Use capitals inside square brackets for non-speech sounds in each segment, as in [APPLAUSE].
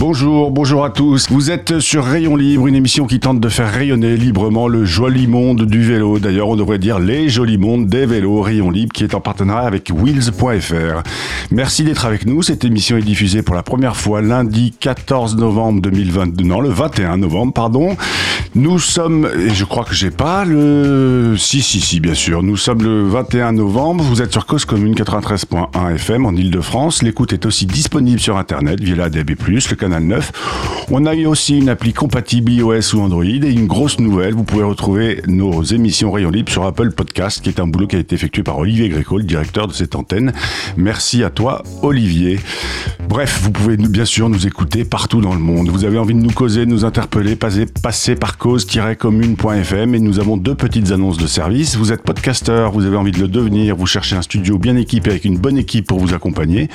Bonjour, bonjour à tous. Vous êtes sur Rayon Libre, une émission qui tente de faire rayonner librement le joli monde du vélo. D'ailleurs, on devrait dire les jolis mondes des vélos. Rayon Libre qui est en partenariat avec Wheels.fr. Merci d'être avec nous. Cette émission est diffusée pour la première fois lundi 14 novembre 2022. Non, le 21 novembre, pardon. Nous sommes, et je crois que j'ai pas le... Si, si, si, bien sûr. Nous sommes le 21 novembre. Vous êtes sur Cause Commune 93.1 FM en Ile-de-France. L'écoute est aussi disponible sur Internet via la DB+, le canal 9. On a eu aussi une appli compatible iOS ou Android et une grosse nouvelle, vous pouvez retrouver nos émissions Rayon Libre sur Apple Podcast, qui est un boulot qui a été effectué par Olivier Gréco, le directeur de cette antenne. Merci à toi, Olivier. Bref, vous pouvez bien sûr nous écouter partout dans le monde. Vous avez envie de nous causer, de nous interpeller, passez par cause-commune.fm et nous avons deux petites annonces de service. Vous êtes podcasteur, vous avez envie de le devenir, vous cherchez un studio bien équipé avec une bonne équipe pour vous accompagner,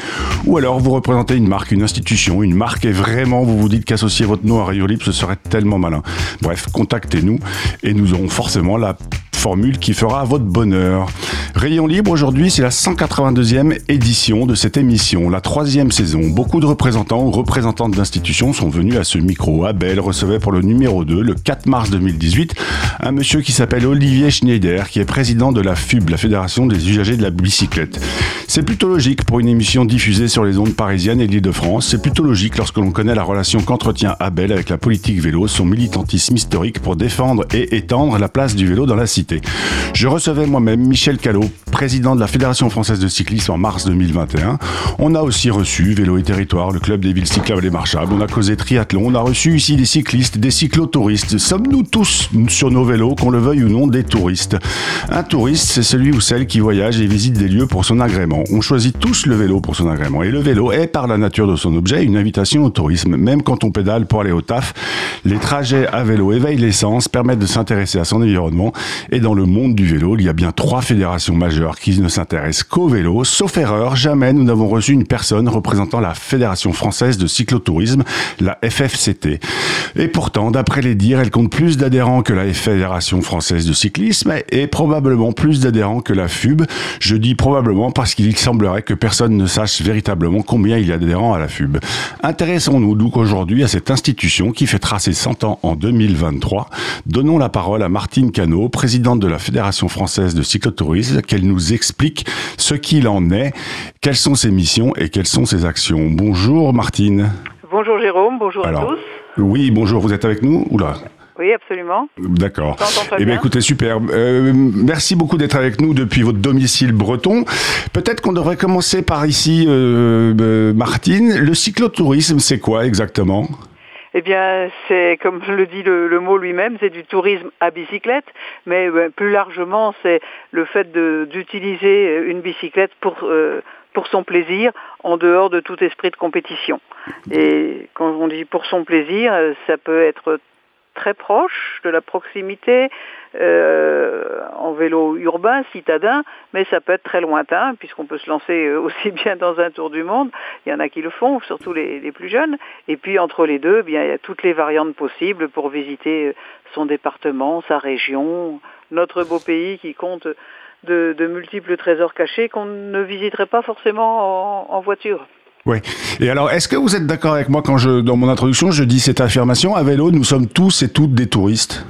ou alors vous représentez une marque, une institution, une marque est vraiment vous vous dites qu'associer votre nom à Radio Libre, ce serait tellement malin. Bref, contactez-nous et nous aurons forcément la formule qui fera votre bonheur. Rayon Libre aujourd'hui, c'est la 182e édition de cette émission, la troisième saison. Beaucoup de représentants ou représentantes d'institutions sont venus à ce micro. Abel recevait pour le numéro 2, le 4 mars 2018, un monsieur qui s'appelle Olivier Schneider, qui est président de la FUB, la Fédération des usagers de la bicyclette. C'est plutôt logique pour une émission diffusée sur les ondes parisiennes et l'Île-de-France. C'est plutôt logique lorsque l'on connaît la relation qu'entretient Abel avec la politique vélo, son militantisme historique pour défendre et étendre la place du vélo dans la cité. Je recevais moi-même Michel Callot, président de la Fédération française de cyclisme en mars 2021. On a aussi reçu Vélo et Territoire, le club des villes cyclables et marchables. On a causé triathlon. On a reçu ici des cyclistes, des cyclotouristes. Sommes-nous tous sur nos vélos, qu'on le veuille ou non, des touristes? Un touriste, c'est celui ou celle qui voyage et visite des lieux pour son agrément. On choisit tous le vélo pour son agrément. Et le vélo est, par la nature de son objet, une invitation au tourisme. Même quand on pédale pour aller au taf, les trajets à vélo éveillent l'essence, permettent de s'intéresser à son environnement et dans le monde du vélo, il y a bien trois fédérations majeures qui ne s'intéressent qu'au vélo. Sauf erreur, jamais nous n'avons reçu une personne représentant la Fédération française de cyclotourisme, la FFCT. Et pourtant, d'après les dires, elle compte plus d'adhérents que la Fédération française de cyclisme et probablement plus d'adhérents que la FUB. Je dis probablement parce qu'il semblerait que personne ne sache véritablement combien il y a d'adhérents à la FUB. Intéressons-nous donc aujourd'hui à cette institution qui fait tracer 100 ans en 2023. Donnons la parole à Martine Cano, présidente de la Fédération française de cyclotourisme, qu'elle nous explique ce qu'il en est, quelles sont ses missions et quelles sont ses actions. Bonjour Martine. Bonjour Jérôme, bonjour Alors, à tous. Oui, bonjour, vous êtes avec nous Oula. Oui, absolument. D'accord. Eh bien, bien. écoutez, super. Euh, merci beaucoup d'être avec nous depuis votre domicile breton. Peut-être qu'on devrait commencer par ici, euh, euh, Martine. Le cyclotourisme, c'est quoi exactement? Eh bien, c'est comme le dit le, mot lui-même, c'est du tourisme à bicyclette, mais euh, plus largement, c'est le fait d'utiliser une bicyclette pour euh, pour son plaisir, en dehors de tout esprit de compétition. Et quand on dit pour son plaisir, euh, ça peut être très proche de la proximité euh, en vélo urbain, citadin, mais ça peut être très lointain, puisqu'on peut se lancer euh, aussi [LAUGHS] bien dans un tour du monde, il y en a qui le font, surtout les, plus jeunes, et puis entre les deux, eh il y a toutes les variantes possibles pour visiter euh, son département, sa région, notre beau pays qui compte de, multiples trésors cachés qu'on ne visiterait pas forcément en, en voiture. Oui. Et alors, est-ce que vous êtes d'accord avec moi quand je, dans mon introduction, je dis cette affirmation À vélo, nous sommes tous et toutes des touristes?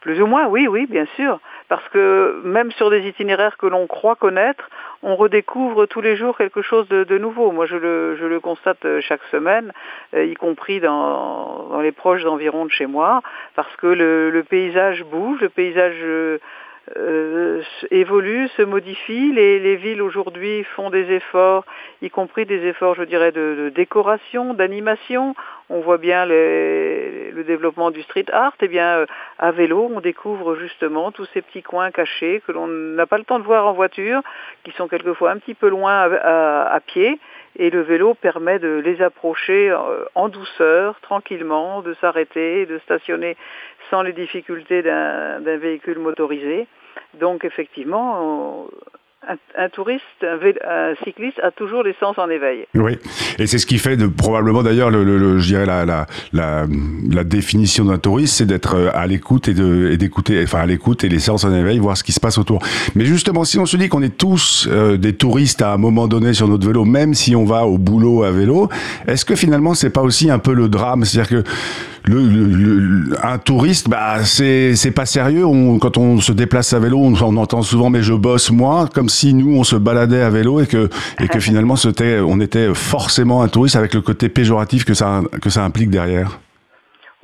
Plus ou moins, oui, oui, bien sûr. Parce que même sur des itinéraires que l'on croit connaître, on redécouvre tous les jours quelque chose de, nouveau. Moi, je le, je le constate euh, chaque semaine, euh, y compris dans, dans les proches environs de chez moi, parce que le, le paysage bouge, le paysage euh, euh, évolue, se modifie. Les, les villes aujourd'hui font des efforts, y compris des efforts, je dirais, de, décoration, d'animation. On voit bien le développement du street art. Et eh bien, euh, à vélo, on découvre justement tous ces petits coins cachés que l'on n'a pas le temps de voir en voiture, qui sont quelquefois un petit peu loin à pied. Et le vélo permet de les approcher euh, en douceur, tranquillement, de s'arrêter, de stationner sans les difficultés d'un véhicule motorisé. Donc effectivement, un, touriste, un, cycliste a toujours les sens en éveil. Oui, et c'est ce qui fait de, probablement d'ailleurs, le, le, le, je dirais la, la, la, la définition d'un touriste, c'est d'être euh, à l'écoute et d'écouter, enfin à l'écoute et les sens en éveil, voir ce qui se passe autour. Mais justement, si on se dit qu'on est tous euh, des touristes à un moment donné sur notre vélo, même si on va au boulot à vélo, est-ce que finalement c'est pas aussi un peu le drame, c'est-à-dire que le, le, un touriste, bah, c'est c'est pas sérieux. On, quand on se déplace à vélo, on, on, entend souvent mais je bosse moi, comme si nous on se baladait à vélo et que et que [LAUGHS] finalement c'était on était forcément un touriste avec le côté péjoratif que ça que ça implique derrière.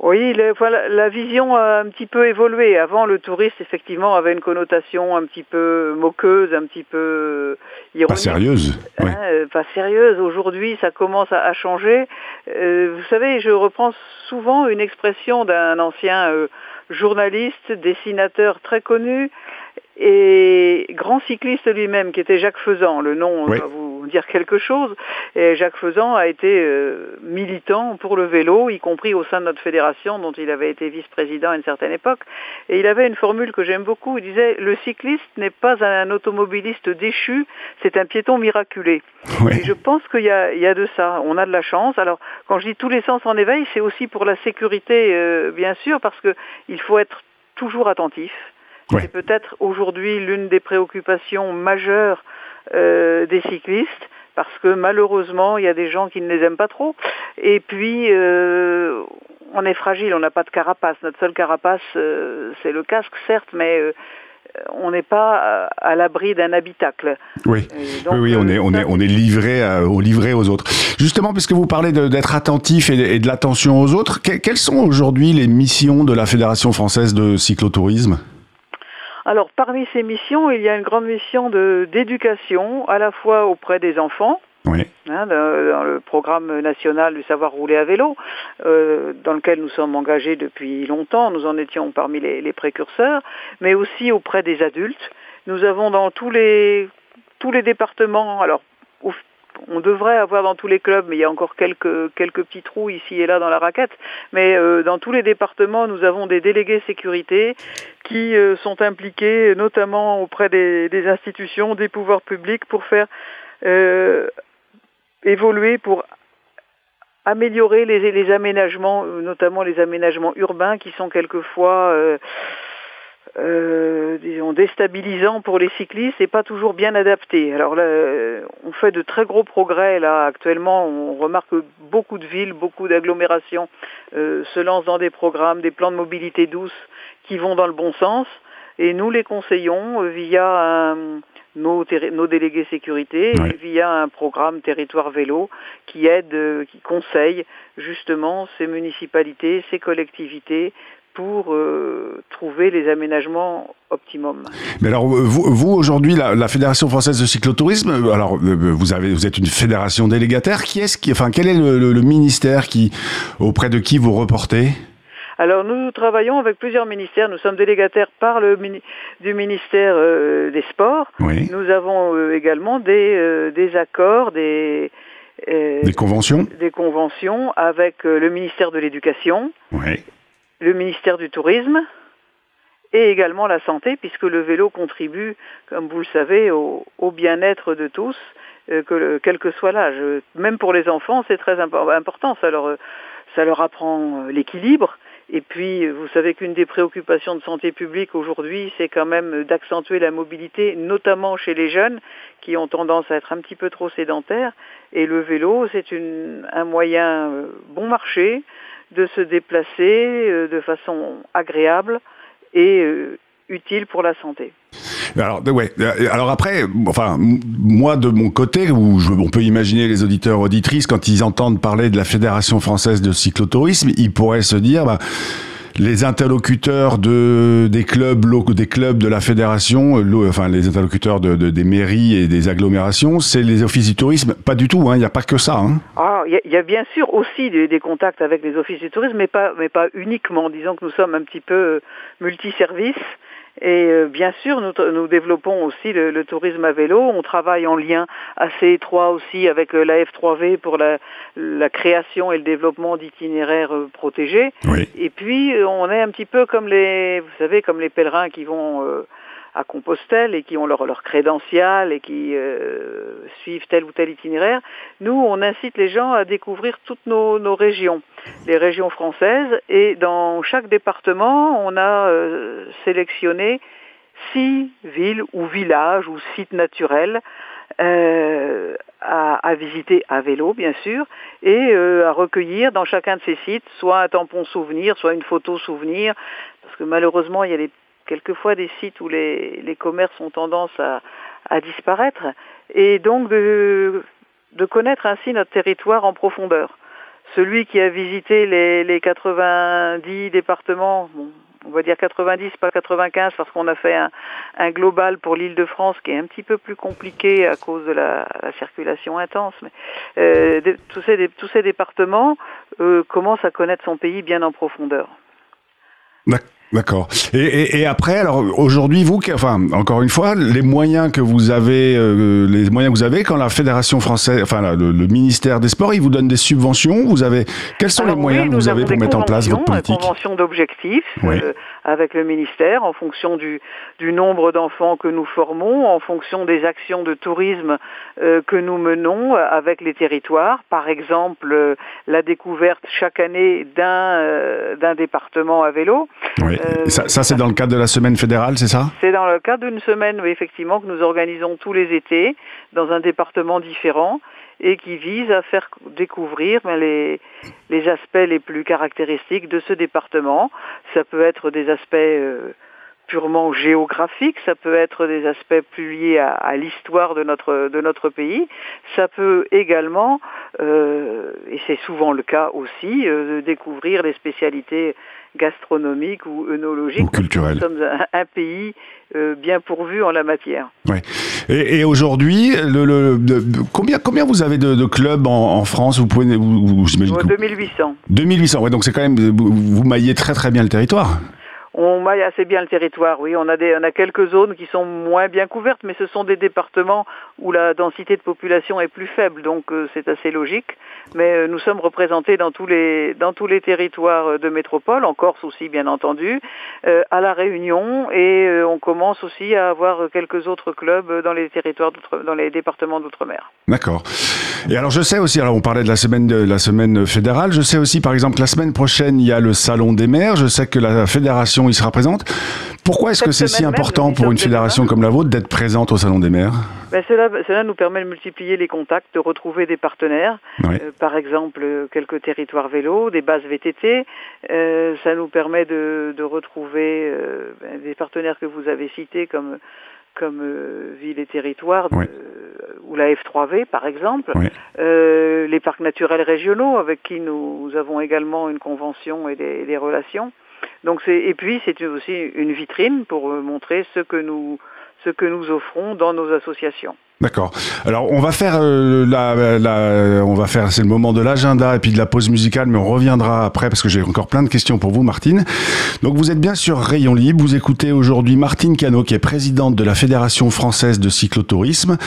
Oui, le, voilà, la vision a un petit peu évolué. Avant, le touriste, effectivement, avait une connotation un petit peu moqueuse, un petit peu ironique. Pas sérieuse. Hein, ouais. Pas sérieuse. Aujourd'hui, ça commence à, à changer. Euh, vous savez, je reprends souvent une expression d'un ancien euh, journaliste, dessinateur très connu, et grand cycliste lui-même, qui était Jacques Faisan. Le nom oui. va vous dire quelque chose. Et Jacques Faisan a été euh, militant pour le vélo, y compris au sein de notre fédération, dont il avait été vice-président à une certaine époque. Et il avait une formule que j'aime beaucoup. Il disait le cycliste n'est pas un automobiliste déchu, c'est un piéton miraculé. Oui. Et je pense qu'il y, y a, de ça. On a de la chance. Alors, quand je dis tous les sens en éveil, c'est aussi pour la sécurité, euh, bien sûr, parce que il faut être toujours attentif. Ouais. C'est peut-être aujourd'hui l'une des préoccupations majeures euh, des cyclistes parce que malheureusement il y a des gens qui ne les aiment pas trop et puis euh, on est fragile, on n'a pas de carapace. Notre seule carapace euh, c'est le casque certes, mais euh, on n'est pas à l'abri d'un habitacle. Oui, donc, oui, oui, on est, on est, on est livré, à, au livré aux autres. Justement, puisque vous parlez d'être attentif et, et de l'attention aux autres, que, quelles sont aujourd'hui les missions de la Fédération française de cyclotourisme? Alors, parmi ces missions, il y a une grande mission d'éducation, à la fois auprès des enfants, oui. hein, dans, le programme national du savoir rouler à vélo, euh, dans lequel nous sommes engagés depuis longtemps, nous en étions parmi les, les précurseurs, mais aussi auprès des adultes. Nous avons dans tous les tous les départements, alors on devrait avoir dans tous les clubs, mais il y a encore quelques, quelques petits trous ici et là dans la raquette, mais euh, dans tous les départements, nous avons des délégués sécurité qui euh, sont impliqués notamment auprès des, institutions, des pouvoirs publics pour faire euh, évoluer, pour améliorer les, aménagements, notamment les aménagements urbains qui sont quelquefois euh, disons déstabilisant pour les cyclistes et pas toujours bien adapté. Alors là, on fait de très gros progrès là actuellement. On remarque que beaucoup de villes, beaucoup d'agglomérations euh, se lancent dans des programmes, des plans de mobilité douce qui vont dans le bon sens. Et nous les conseillons via un, nos, nos, délégués sécurité ouais. via un programme territoire vélo qui aide, qui conseille justement ces municipalités, ces collectivités pour euh, trouver les aménagements optimum. Mais alors, vous, vous aujourd'hui, la, la, Fédération française de cyclotourisme, alors vous avez, vous êtes une fédération délégataire. Qui est-ce qui, enfin, quel est le, le, le ministère qui, auprès de qui vous reportez? Alors nous travaillons avec plusieurs ministères. Nous sommes délégataires par le du ministère euh, des Sports. Oui. Nous avons euh, également des, euh, des accords, des des conventions, des conventions avec le ministère de l'Éducation. Oui le ministère du Tourisme et également la santé, puisque le vélo contribue, comme vous le savez, au, au bien-être de tous, euh, quel que soit l'âge. Même pour les enfants, c'est très impo important. Ça leur, ça leur apprend l'équilibre. Et puis, vous savez qu'une des préoccupations de santé publique aujourd'hui, c'est quand même d'accentuer la mobilité, notamment chez les jeunes qui ont tendance à être un petit peu trop sédentaires. Et le vélo, c'est un moyen bon marché, de se déplacer euh, de façon agréable et euh, utile pour la santé. Alors, ouais. Alors après, enfin, moi de mon côté, où je, on peut imaginer les auditeurs auditrices quand ils entendent parler de la Fédération française de cyclotourisme, ils pourraient se dire, bah, les interlocuteurs de, des clubs des clubs de la fédération, euh, enfin les interlocuteurs de, de, des mairies et des agglomérations, c'est les offices du tourisme Pas du tout, hein, il n'y a pas que ça. Hein. Ah, il y, a bien sûr aussi des, des, contacts avec les offices du tourisme, mais pas, mais pas uniquement. Disons que nous sommes un petit peu euh, multiservices. Et euh, bien sûr, nous, nous développons aussi le, le, tourisme à vélo. On travaille en lien assez étroit aussi avec euh, la F3V pour la, la création et le développement d'itinéraires euh, protégés. Oui. Et puis, on est un petit peu comme les, vous savez, comme les pèlerins qui vont euh, à Compostelle et qui ont leur, leur crédential et qui euh, suivent tel ou tel itinéraire. Nous, on incite les gens à découvrir toutes nos, régions, les régions françaises, et dans chaque département, on a euh, sélectionné six villes ou villages ou sites naturels euh, à, visiter à vélo, bien sûr, et euh, à recueillir dans chacun de ces sites soit un tampon souvenir, soit une photo souvenir, parce que malheureusement, il y a quelquefois des sites où les, commerces ont tendance à, disparaître, et donc de, connaître ainsi notre territoire en profondeur. Celui qui a visité les, les 90 départements, on va dire 90, pas 95, parce qu'on a fait un, global pour l'île de France qui est un petit peu plus compliqué à cause de la, la circulation intense. Mais euh, tous, ces, départements euh, commencent à connaître son pays bien en profondeur. Et, et, et, après, alors aujourd'hui, vous, enfin, encore une fois, les moyens que vous avez, euh, les moyens que vous avez, quand la fédération française, enfin, le, le, ministère des Sports, il vous donne des subventions. Vous avez, quels sont alors, les moyens oui, que vous avez pour mettre en place votre politique Convention d'objectifs oui. euh, avec le ministère en fonction du, du nombre d'enfants que nous formons, en fonction des actions de tourisme euh, que nous menons avec les territoires. Par exemple, euh, la découverte chaque année d'un euh, d'un département à vélo. Oui. Euh, ça, ça c'est dans le cadre de la semaine fédérale, c'est ça? C'est dans le cadre d'une semaine, oui, effectivement, que nous organisons tous les étés dans un département différent et qui vise à faire découvrir ben, les, les aspects les plus caractéristiques de ce département. Ça peut être des aspects euh, purement géographiques, ça peut être des aspects plus liés à, à l'histoire de notre, de notre pays, ça peut également, euh, et c'est souvent le cas aussi, euh, de découvrir les spécialités gastronomiques ou œnologiques. Ou culturelles. Nous sommes un, un pays euh, bien pourvu en la matière. Ouais. Et, et aujourd'hui, le, le, le, combien, combien vous avez de, de clubs en, en, France? Vous pouvez, vous, vous, 2800. 2800, ouais, donc c'est quand même, vous, vous maillez très très bien le territoire. On maille assez bien le territoire, oui. On a, des, on a quelques zones qui sont moins bien couvertes, mais ce sont des départements où la densité de population est plus faible, donc euh, c'est assez logique. Mais euh, nous sommes représentés dans tous les dans tous les territoires de métropole, en Corse aussi bien entendu, euh, à la Réunion, et euh, on commence aussi à avoir quelques autres clubs dans les territoires dans les départements d'outre-mer. D'accord. Et alors je sais aussi, alors on parlait de la semaine de la semaine fédérale, je sais aussi par exemple que la semaine prochaine il y a le salon des maires, je sais que la fédération y sera présente. Pourquoi est-ce que c'est si important même, pour une fédération comme la vôtre d'être présente au salon des maires? Ben cela, cela nous permet de multiplier les contacts, de retrouver des partenaires, oui. euh, par exemple quelques territoires vélos, des bases VTT. Euh, ça nous permet de, de retrouver euh, ben, des partenaires que vous avez cités comme comme euh, ville et territoire oui. ou la F3V par exemple, oui. les parcs naturels régionaux avec qui nous, nous avons également une convention et des, des relations. Donc c'est et puis c'est aussi une vitrine pour montrer ce que nous ce que nous offrons dans nos associations. D'accord. Alors on va faire euh, la, la, on va faire c'est le moment de l'agenda et puis de la pause musicale, mais on reviendra après parce que j'ai encore plein de questions pour vous, Martine. Donc vous êtes bien sur Rayon Libre. Vous écoutez aujourd'hui Martine Cano, qui est présidente de la Fédération française de cyclotourisme.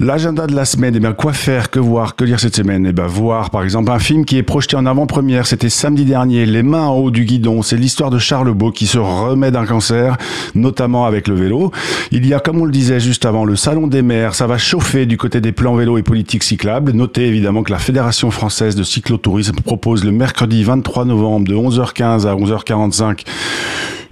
L'agenda de la semaine, eh bien quoi faire, que voir, que lire cette semaine? Eh bien voir par exemple un film qui est projeté en avant-première. C'était samedi dernier, Les mains en haut du guidon. C'est l'histoire de Charles Beau qui se remet d'un cancer, notamment avec le vélo. Il y a, comme on le disait juste avant, le salon des maires. Ça va chauffé du côté des plans vélo et politiques cyclables. Notez évidemment que la Fédération française de cyclotourisme propose le mercredi 23 novembre de 11h15 à 11h45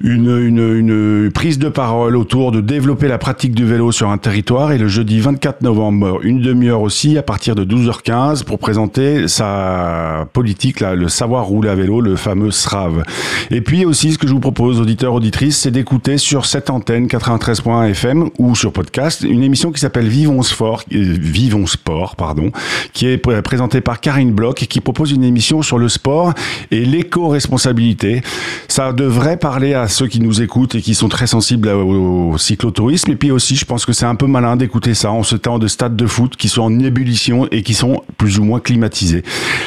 une, prise de parole autour de développer la pratique du vélo sur un territoire. Et le jeudi 24 novembre, une demi-heure aussi, à partir de 12h15, pour présenter sa politique, là, le savoir rouler à vélo, le fameux SRAV. Et puis aussi, ce que je vous propose, auditeurs, auditrices, c'est d'écouter sur cette antenne 93.1 FM ou sur podcast une émission qui s'appelle Vivons Sport, euh, Vivons Sport, pardon, qui est présentée par Karine Bloch et qui propose une émission sur le sport et l'éco-responsabilité. Ça devrait parler à ceux qui nous écoutent et qui sont très sensibles au, cyclotourisme. Et puis aussi, je pense que c'est un peu malin d'écouter ça en ce temps de stades de foot qui sont en ébullition et qui sont plus ou moins climatisés.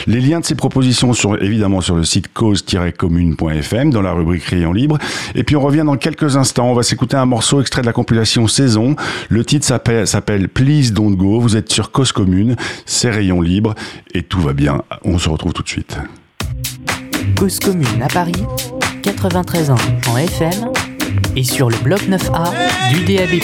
Les liens de ces propositions sont évidemment sur le site cause-commune.fm dans la rubrique Rayon Libre. Et puis on revient dans quelques instants. On va s'écouter un morceau extrait de la compilation Saison. Le titre s'appelle Please Don't Go. Vous êtes sur Cause Commune. C'est Rayon Libre et tout va bien. On se retrouve tout de suite. Cause Commune à Paris, 93 ans en FM et sur le bloc 9A du DAB+.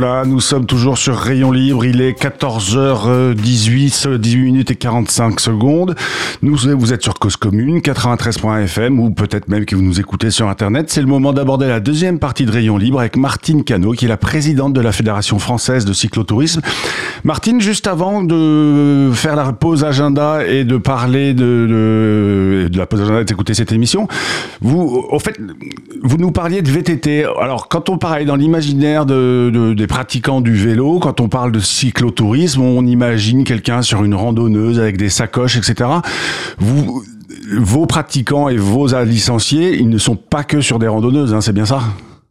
Nous sommes toujours sur Rayon Libre. Il est 14h18, 18 minutes et 45 secondes. Nous, vous êtes sur Cause Commune, 93.fm ou peut-être même que vous nous écoutez sur Internet. C'est le moment d'aborder la deuxième partie de Rayon Libre avec Martine Cano, qui est la présidente de la Fédération française de cyclotourisme. Martine, juste avant de faire la pause agenda et de parler de, de, la pause agenda et d'écouter cette émission, vous, au fait, vous nous parliez de VTT. Alors, quand on parle dans l'imaginaire de, pratiquants du vélo, quand on parle de cyclotourisme, on imagine quelqu'un sur une randonneuse avec des sacoches, etc. Vous, vos pratiquants et vos licenciés, ils ne sont pas que sur des randonneuses, hein, c'est bien ça?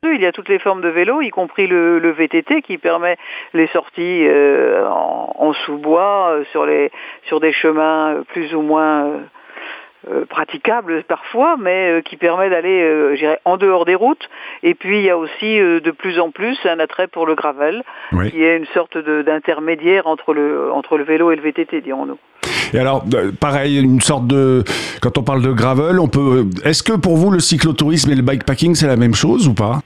Il y a toutes les formes de vélo, y compris le, VTT qui permet les sorties euh, en, en sous-bois euh, sur sur des chemins euh, plus ou moins euh, praticable parfois, mais euh, qui permet d'aller, euh, en dehors des routes. Et puis il y a aussi euh, de plus en plus un attrait pour le gravel, Oui. qui est une sorte d'intermédiaire entre le entre le vélo et le VTT, dirons-nous. Et alors, pareil, une sorte de. Quand on parle de gravel, on peut. Est-ce que pour vous, le cyclotourisme et le bikepacking, c'est la même chose ou pas?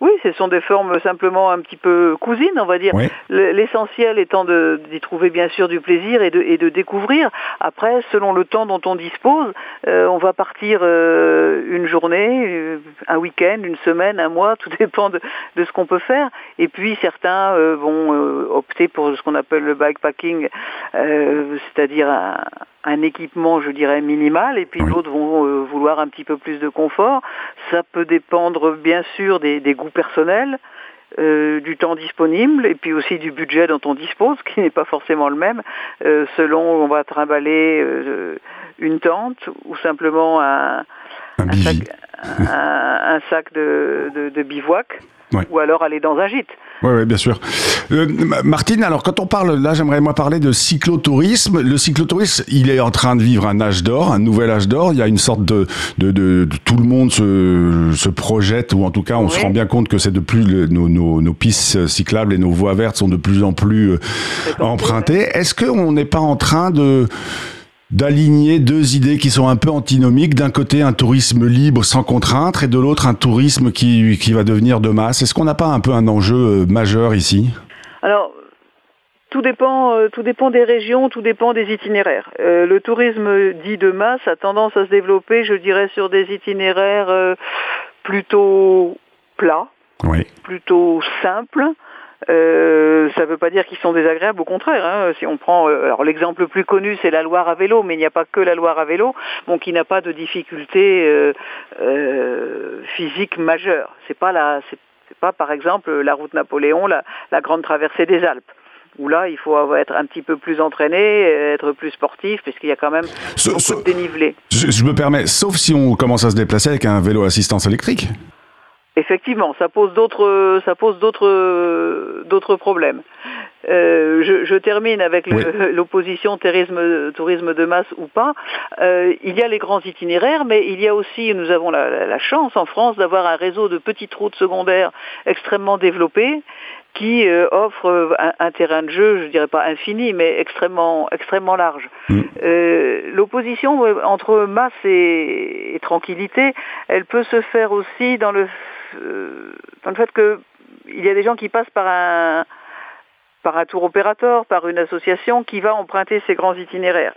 Oui, ce sont des formes simplement un petit peu cousines, on va dire. Oui. L'essentiel étant d'y trouver bien sûr du plaisir et de, et de découvrir. Après, selon le temps dont on dispose, euh, on va partir euh, une journée, euh, un week-end, une semaine, un mois, [LAUGHS] tout dépend de, de ce qu'on peut faire. Et puis certains euh, vont opter pour ce qu'on appelle le bikepacking, euh, c'est-à-dire un, un équipement, je dirais, minimal, et puis Oui. d'autres vont vouloir un petit peu plus de confort. Ça peut dépendre bien sûr des, des goûts personnels, euh, du temps disponible et puis aussi du budget dont on dispose, [LAUGHS] qui n'est pas forcément le même, euh, selon on va trimballer euh, une tente ou simplement un, Un un sac, bivi. un, un sac de, de, de bivouac, Ou alors aller dans un gîte. Oui, oui, bien sûr. Euh, Ma- Martine, alors quand on parle, là j'aimerais moi parler de cyclotourisme. Le cyclotourisme, il est en train de vivre un âge d'or, un nouvel âge d'or. Il y a une sorte de, de, de, de- tout le monde se, se projette, ou en tout cas on se rend bien compte que c'est de plus le- nos, nos, nos pistes cyclables et nos voies vertes sont de plus en plus euh, empruntées. Est-ce qu'on n'est pas en train de d'aligner deux idées qui sont un peu antinomiques. D'un côté, un tourisme libre sans contrainte, et de l'autre, un tourisme qui, qui va devenir de masse. Est-ce qu'on n'a pas un peu un enjeu euh, majeur ici? Alors, tout dépend, euh, tout dépend des régions, tout dépend des itinéraires. Euh, le tourisme dit de masse a tendance à se développer, je dirais, sur des itinéraires euh, plutôt plats, Oui. plutôt simples. Euh, ça ne veut pas dire qu'ils sont désagréables, au contraire. hein. Si on prend, euh, alors l'exemple le plus connu, c'est la Loire à vélo, mais il n'y a pas que la Loire à vélo, bon, qui n'a pas de difficultés euh, euh, physiques majeures. C'est pas la, c'est pas par exemple la route Napoléon, la, la grande traversée des Alpes. Où là, il faut être un petit peu plus entraîné, être plus sportif, puisqu'il y a quand même Ce- beaucoup ce- de dénivelé. Je, je me permets, sauf si on commence à se déplacer avec un vélo assistance électrique. Effectivement, ça pose d'autres, ça pose d'autres, d'autres problèmes. Euh, je, je termine avec Oui. [LAUGHS] l'opposition tourisme, tourisme de masse ou pas. Euh, il y a les grands itinéraires, mais il y a aussi, nous avons la, chance en France d'avoir un réseau de petites routes secondaires extrêmement développé qui euh, offre euh, un, un terrain de jeu, je dirais pas infini, mais extrêmement, extrêmement large. Mm. Euh, L'opposition euh, entre masse et, et tranquillité, elle peut se faire aussi dans le, euh, dans le fait que il y a des gens qui passent par un par un tour opérateur, par une association qui va emprunter ces grands itinéraires.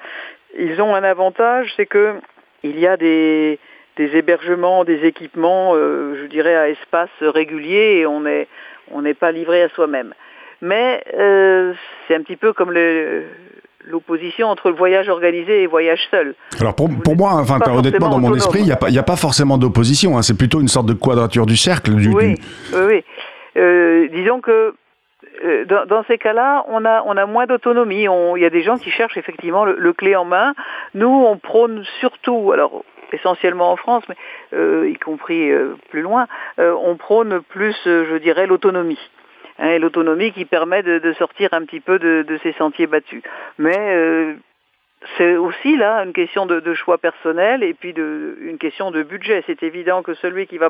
Ils ont un avantage, c'est que il y a des, des hébergements, des équipements, euh, je dirais à espace régulier et on est on n'est pas livré à soi-même. Mais euh, c'est un petit peu comme le l'opposition entre le voyage organisé et le voyage seul. Alors pour, pour moi, enfin, honnêtement, dans mon esprit, il n'y a, pas- a forcément d'opposition. hein. C'est plutôt une sorte de quadrature du cercle. Du, Oui, du- oui, oui. Euh, disons que euh, dans, dans ces cas-là, on a, on a moins d'autonomie. On- Il y a des gens qui cherchent effectivement le, le clé en main. Nous, on prône surtout, alors essentiellement en France, mais euh, y compris plus loin, on prône plus, je dirais, l'autonomie. Hein, et l'autonomie qui permet de, sortir un petit peu de, ces sentiers battus. Mais euh, c'est aussi là une question de, choix personnel et puis de, une question de budget. C'est évident que celui qui va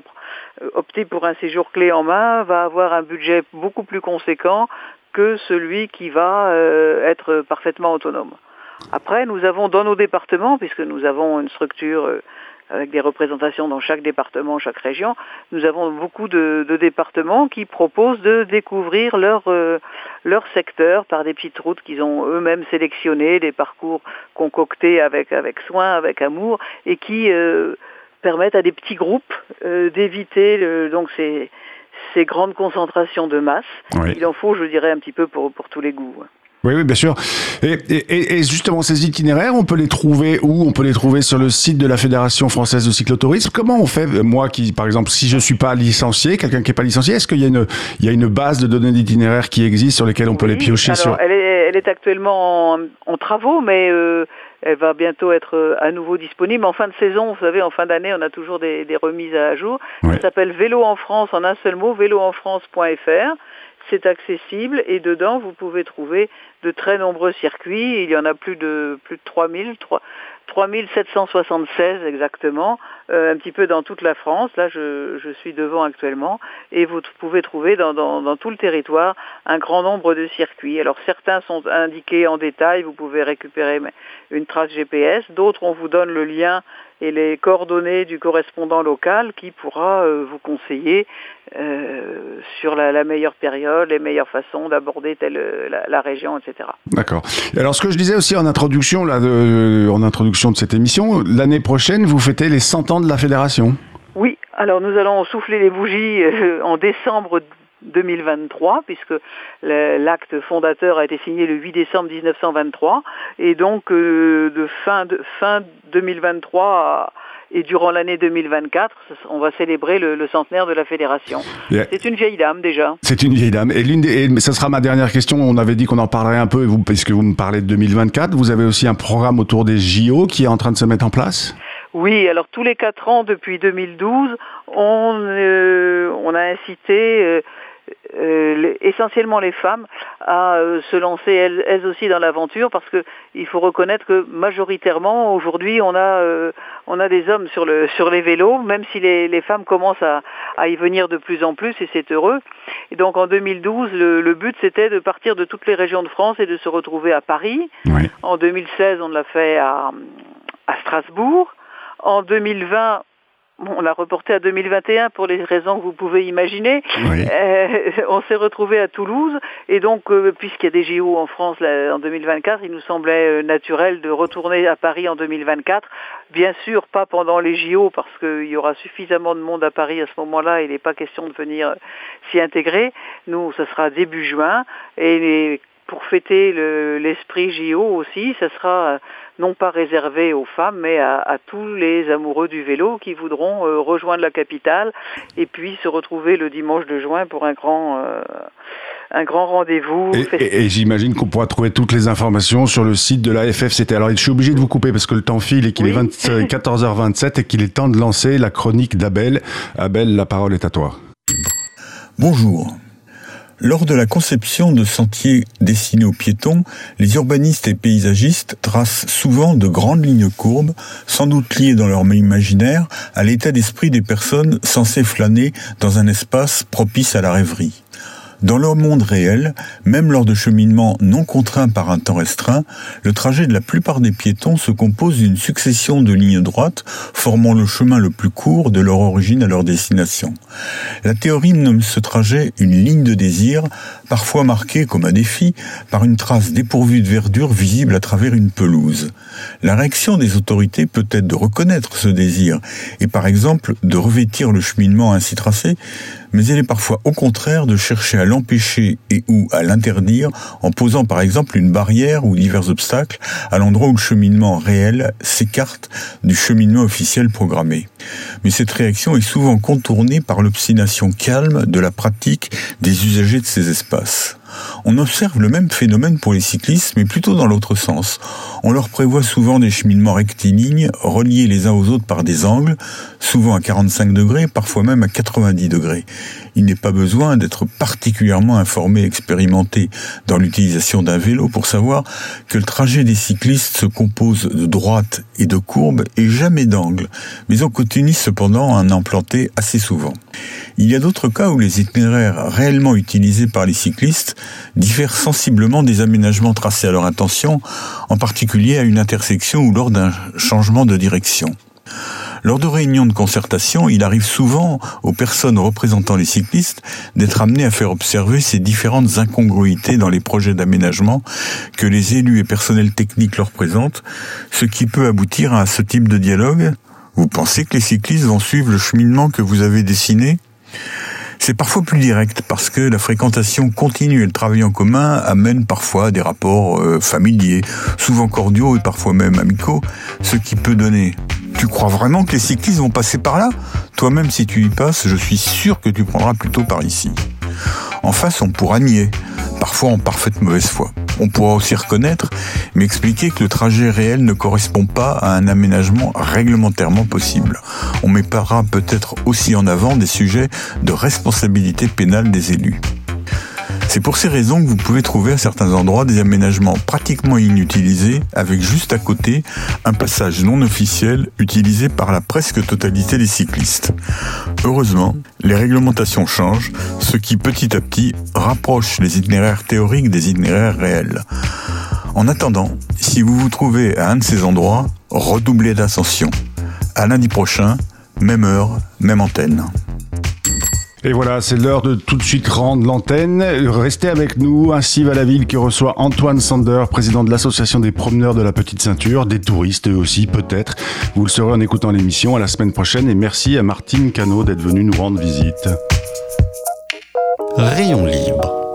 euh, opter pour un séjour clé en main va avoir un budget beaucoup plus conséquent que celui qui va euh, être parfaitement autonome. Après, nous avons dans nos départements, puisque nous avons une structure avec des représentations dans chaque département, chaque région, nous avons beaucoup de, de départements qui proposent de découvrir leur, euh, leur secteur par des petites routes qu'ils ont eux-mêmes sélectionnées, des parcours concoctés avec, avec soin, avec amour, et qui euh, permettent à des petits groupes euh, d'éviter donc ces, ces grandes concentrations de masse. Oui. Il en faut, je dirais, un petit peu pour, pour tous les goûts. Oui, oui, bien sûr. Et, et, et, justement, ces itinéraires, on peut les trouver où? On peut les trouver sur le site de la Fédération française de cyclotourisme. Comment on fait, moi qui, par exemple, si je suis pas licencié, quelqu'un qui est pas licencié, est-ce qu'il y a une, il y a une base de données d'itinéraires qui existe sur lesquelles on peut les piocher alors, sur? elle, est, elle est actuellement en, en travaux, mais euh, elle va bientôt être euh, à nouveau disponible. En fin de saison, vous savez, en fin d'année, on a toujours des, des remises à jour. Ouais. Ça s'appelle Vélo en France en un seul mot, véloenfrance.fr. C'est accessible et dedans, vous pouvez trouver de très nombreux circuits. Il y en a plus de plus de 3000, 3, 3776 exactement, un petit peu dans toute la France. Là, je, je suis devant actuellement. Et vous pouvez trouver dans, dans, tout le territoire un grand nombre de circuits. Alors certains sont indiqués en détail, vous pouvez récupérer une trace GPS. D'autres, on vous donne le lien et les coordonnées du correspondant local qui pourra euh, vous conseiller euh, sur la, meilleure période, les meilleures façons d'aborder la, la, région, etc. D'accord. Alors ce que je disais aussi en introduction, là, de, en introduction de cette émission, l'année prochaine, vous fêtez les 100 ans de la fédération. Oui. Alors nous allons souffler les bougies euh, en décembre 2023, puisque l'acte fondateur a été signé le 8 décembre 1923, et donc euh, de fin, de, fin 2023 à, et durant l'année 2024, on va célébrer le, le centenaire de la fédération. Yeah. C'est une vieille dame déjà. C'est une vieille dame. Et l'une des, ça sera ma dernière question. On avait dit qu'on en parlerait un peu, vous, puisque vous me parlez de 2024. Vous avez aussi un programme autour des JO qui est en train de se mettre en place? Oui, alors tous les quatre ans depuis 2012, on, euh, on a incité euh, euh, essentiellement les femmes à se lancer elles, elles aussi dans l'aventure parce que il faut reconnaître que majoritairement aujourd'hui on a on a des hommes sur le sur les vélos même si les, les femmes commencent à, à y venir de plus en plus et c'est heureux. Et donc en 2012 le, le but c'était de partir de toutes les régions de France et de se retrouver à Paris. Oui. en 2016 on l'a fait à, à Strasbourg en 2020 on l'a reporté à 2021 pour les raisons que vous pouvez imaginer. Oui. Euh, [LAUGHS] on s'est retrouvé à Toulouse et donc euh, puisqu'il y a des JO en France là, en 2024, il nous semblait euh, naturel de retourner à Paris en 2024. Bien sûr, pas pendant les JO parce qu'il y aura suffisamment de monde à Paris à ce moment-là. Il n'est pas question de venir s'y intégrer. Nous, ce sera début juin et les pour fêter l'esprit le, JO aussi, ça sera non pas réservé aux femmes, mais à, à, tous les amoureux du vélo qui voudront euh, rejoindre la capitale et puis se retrouver le dimanche de juin pour un grand, euh, un grand rendez-vous. Et, et, et j'imagine qu'on pourra trouver toutes les informations sur le site de la FFCT. Alors, je suis obligé de vous couper parce que le temps file et qu'il oui. est 20, 14h27 et qu'il est temps de lancer la chronique d'Abel. Abel, la parole est à toi. Bonjour. Lors de la conception de sentiers destinés aux piétons, les urbanistes et paysagistes tracent souvent de grandes lignes courbes, sans doute liées dans leur imaginaire à l'état d'esprit des personnes censées flâner dans un espace propice à la rêverie. Dans leur monde réel, même lors de cheminements non contraints par un temps restreint, le trajet de la plupart des piétons se compose d'une succession de lignes droites formant le chemin le plus court de leur origine à leur destination. La théorie nomme ce trajet une ligne de désir, parfois marquée comme un défi par une trace dépourvue de verdure visible à travers une pelouse. La réaction des autorités peut être de reconnaître ce désir et par exemple de revêtir le cheminement ainsi tracé, mais elle est parfois au contraire de chercher à l'empêcher et ou à l'interdire en posant par exemple une barrière ou divers obstacles à l'endroit où le cheminement réel s'écarte du cheminement officiel programmé. Mais cette réaction est souvent contournée par l'obstination calme de la pratique des usagers de ces espaces. On observe le même phénomène pour les cyclistes, mais plutôt dans l'autre sens. On leur prévoit souvent des cheminements rectilignes, reliés les uns aux autres par des angles, souvent à 45 degrés, parfois même à 90 degrés. Il n'est pas besoin d'être particulièrement informé, expérimenté dans l'utilisation d'un vélo pour savoir que le trajet des cyclistes se compose de droites et de courbes et jamais d'angles, mais on continue cependant à en implanter assez souvent. Il y a d'autres cas où les itinéraires réellement utilisés par les cyclistes diffèrent sensiblement des aménagements tracés à leur intention, en particulier à une intersection ou lors d'un changement de direction. Lors de réunions de concertation, il arrive souvent aux personnes représentant les cyclistes d'être amenées à faire observer ces différentes incongruités dans les projets d'aménagement que les élus et personnels techniques leur présentent, ce qui peut aboutir à ce type de dialogue. Vous pensez que les cyclistes vont suivre le cheminement que vous avez dessiné? C'est parfois plus direct parce que la fréquentation continue et le travail en commun amène parfois des rapports euh, familiers, souvent cordiaux et parfois même amicaux, ce qui peut donner. Tu crois vraiment que les cyclistes vont passer par là? Toi-même, si tu y passes, je suis sûr que tu prendras plutôt par ici. En face, on pourra nier, parfois en parfaite mauvaise foi. On pourra aussi reconnaître, mais expliquer que le trajet réel ne correspond pas à un aménagement réglementairement possible. On mettra peut-être aussi en avant des sujets de responsabilité pénale des élus. C'est pour ces raisons que vous pouvez trouver à certains endroits des aménagements pratiquement inutilisés avec juste à côté un passage non officiel utilisé par la presque totalité des cyclistes. Heureusement, les réglementations changent, ce qui petit à petit rapproche les itinéraires théoriques des itinéraires réels. En attendant, si vous vous trouvez à un de ces endroits, redoublez d'ascension. À lundi prochain, même heure, même antenne. Et voilà, c'est l'heure de tout de suite rendre l'antenne. Restez avec nous. Ainsi va la ville qui reçoit Antoine Sander, président de l'association des promeneurs de la Petite Ceinture, des touristes aussi peut-être. Vous le saurez en écoutant l'émission à la semaine prochaine et merci à Martine Cano d'être venue nous rendre visite. Rayon libre